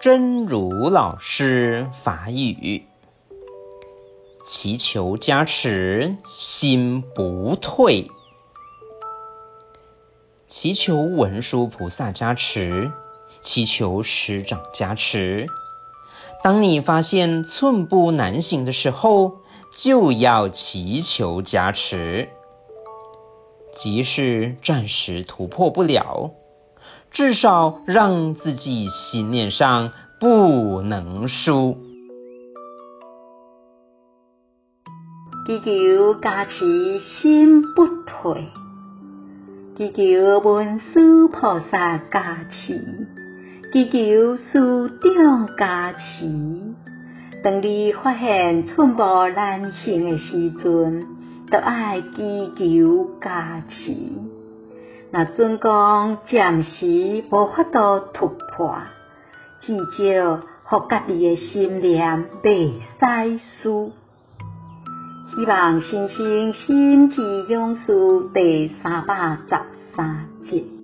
真如老师法语，祈求加持，心不退。祈求文殊菩萨加持，祈求师长加持。当你发现寸步难行的时候，就要祈求加持。即使暂时突破不了。至少让自己心念上不能输。祈求加持心不退，祈求文殊菩萨加持，祈求师长加持。当你发现寸步难行的时阵，就爱祈求加持。若准讲暂时无法度突破，至少互家己诶心念未使输。希望星星心之勇士第三百十三集。